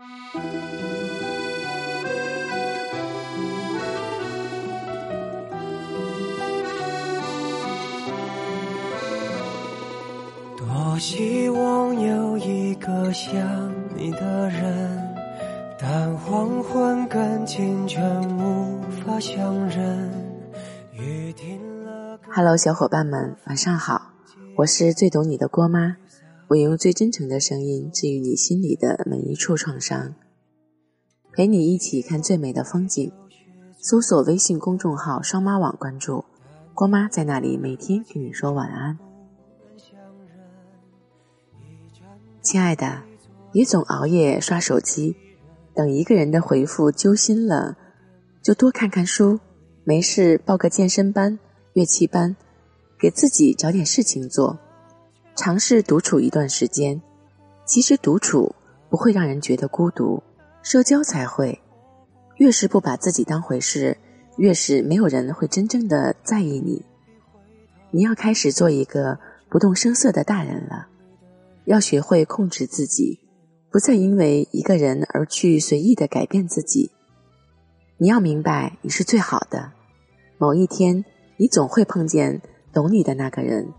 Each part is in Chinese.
多希望有一个像你的人，但黄昏跟清晨无法相认。雨停了。Hello，小伙伴们，晚上好，我是最懂你的郭妈，我用最真诚的声音治愈你心里的每一处创伤，陪你一起看最美的风景。搜索微信公众号“双妈网”，关注郭妈，在那里每天跟你说晚安。亲爱的，别总熬夜刷手机，等一个人的回复揪心了，就多看看书，没事报个健身班、乐器班，给自己找点事情做，尝试独处一段时间。其实独处不会让人觉得孤独，社交才会。越是不把自己当回事，越是没有人会真正的在意你。你要开始做一个不动声色的大人了。要学会控制自己，不再因为一个人而去随意的改变自己。你要明白，你是最好的。某一天，你总会碰见懂你的那个人。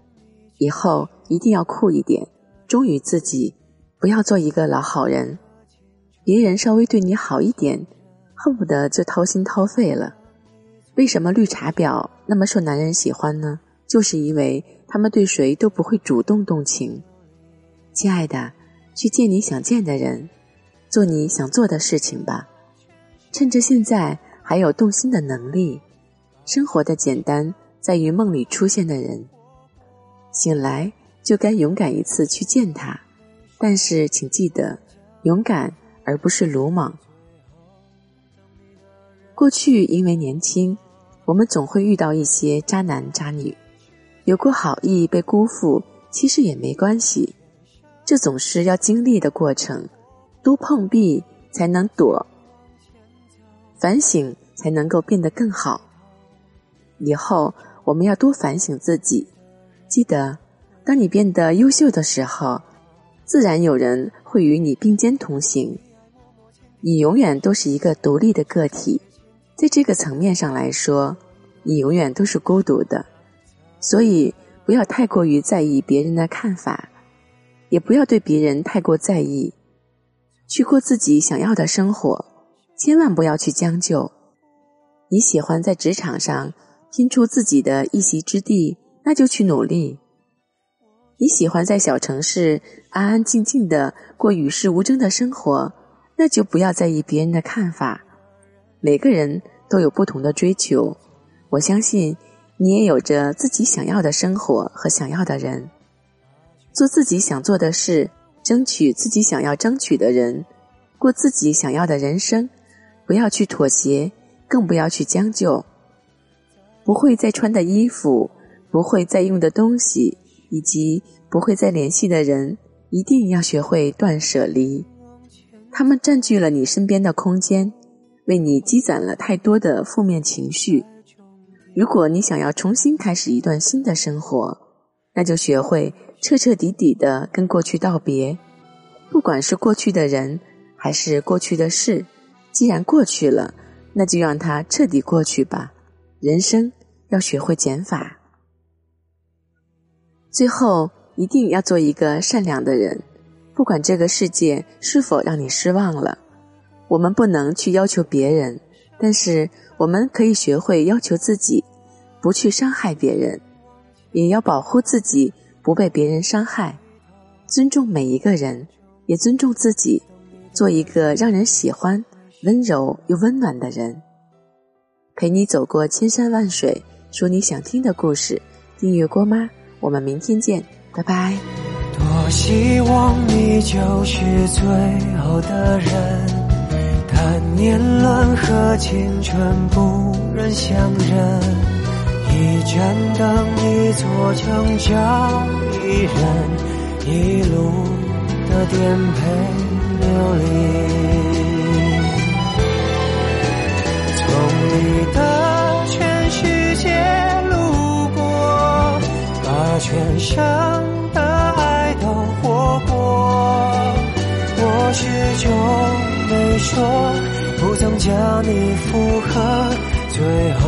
以后一定要酷一点，忠于自己，不要做一个老好人。别人稍微对你好一点，恨不得就掏心掏肺了。为什么绿茶婊那么受男人喜欢呢？就是因为他们对谁都不会主动动情。亲爱的，去见你想见的人，做你想做的事情吧。趁着现在还有动心的能力，生活的简单在于梦里出现的人。醒来就该勇敢一次去见他，但是请记得，勇敢而不是鲁莽。过去因为年轻，我们总会遇到一些渣男渣女，有过好意被辜负，其实也没关系。这总是要经历的过程，多碰壁才能躲，反省才能够变得更好。以后我们要多反省自己，记得，当你变得优秀的时候，自然有人会与你并肩同行。你永远都是一个独立的个体，在这个层面上来说，你永远都是孤独的。所以，不要太过于在意别人的看法。也不要对别人太过在意，去过自己想要的生活，千万不要去将就。你喜欢在职场上拼出自己的一席之地，那就去努力。你喜欢在小城市安安静静的过与世无争的生活，那就不要在意别人的看法。每个人都有不同的追求，我相信你也有着自己想要的生活和想要的人。做自己想做的事，争取自己想要争取的人，过自己想要的人生，不要去妥协，更不要去将就。不会再穿的衣服，不会再用的东西，以及不会再联系的人，一定要学会断舍离。他们占据了你身边的空间，为你积攒了太多的负面情绪。如果你想要重新开始一段新的生活，那就学会。彻彻底底的跟过去道别，不管是过去的人还是过去的事，既然过去了，那就让它彻底过去吧。人生要学会减法，最后一定要做一个善良的人。不管这个世界是否让你失望了，我们不能去要求别人，但是我们可以学会要求自己，不去伤害别人，也要保护自己。不被别人伤害，尊重每一个人，也尊重自己，做一个让人喜欢、温柔又温暖的人。陪你走过千山万水，说你想听的故事。订阅郭妈，我们明天见，拜拜。多希望你就是最后的人，但年轮和青春不忍相认。一盏灯，一座城，叫一人，一路的颠沛流离。从你的全生的爱都活过，我始终没。说不曾将你附和，最后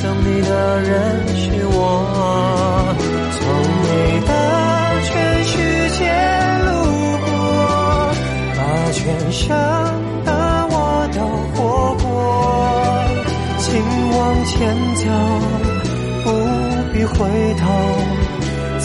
等你的人是我。从你的全世界路过，把全生的我都活过。请往前走，不必回头，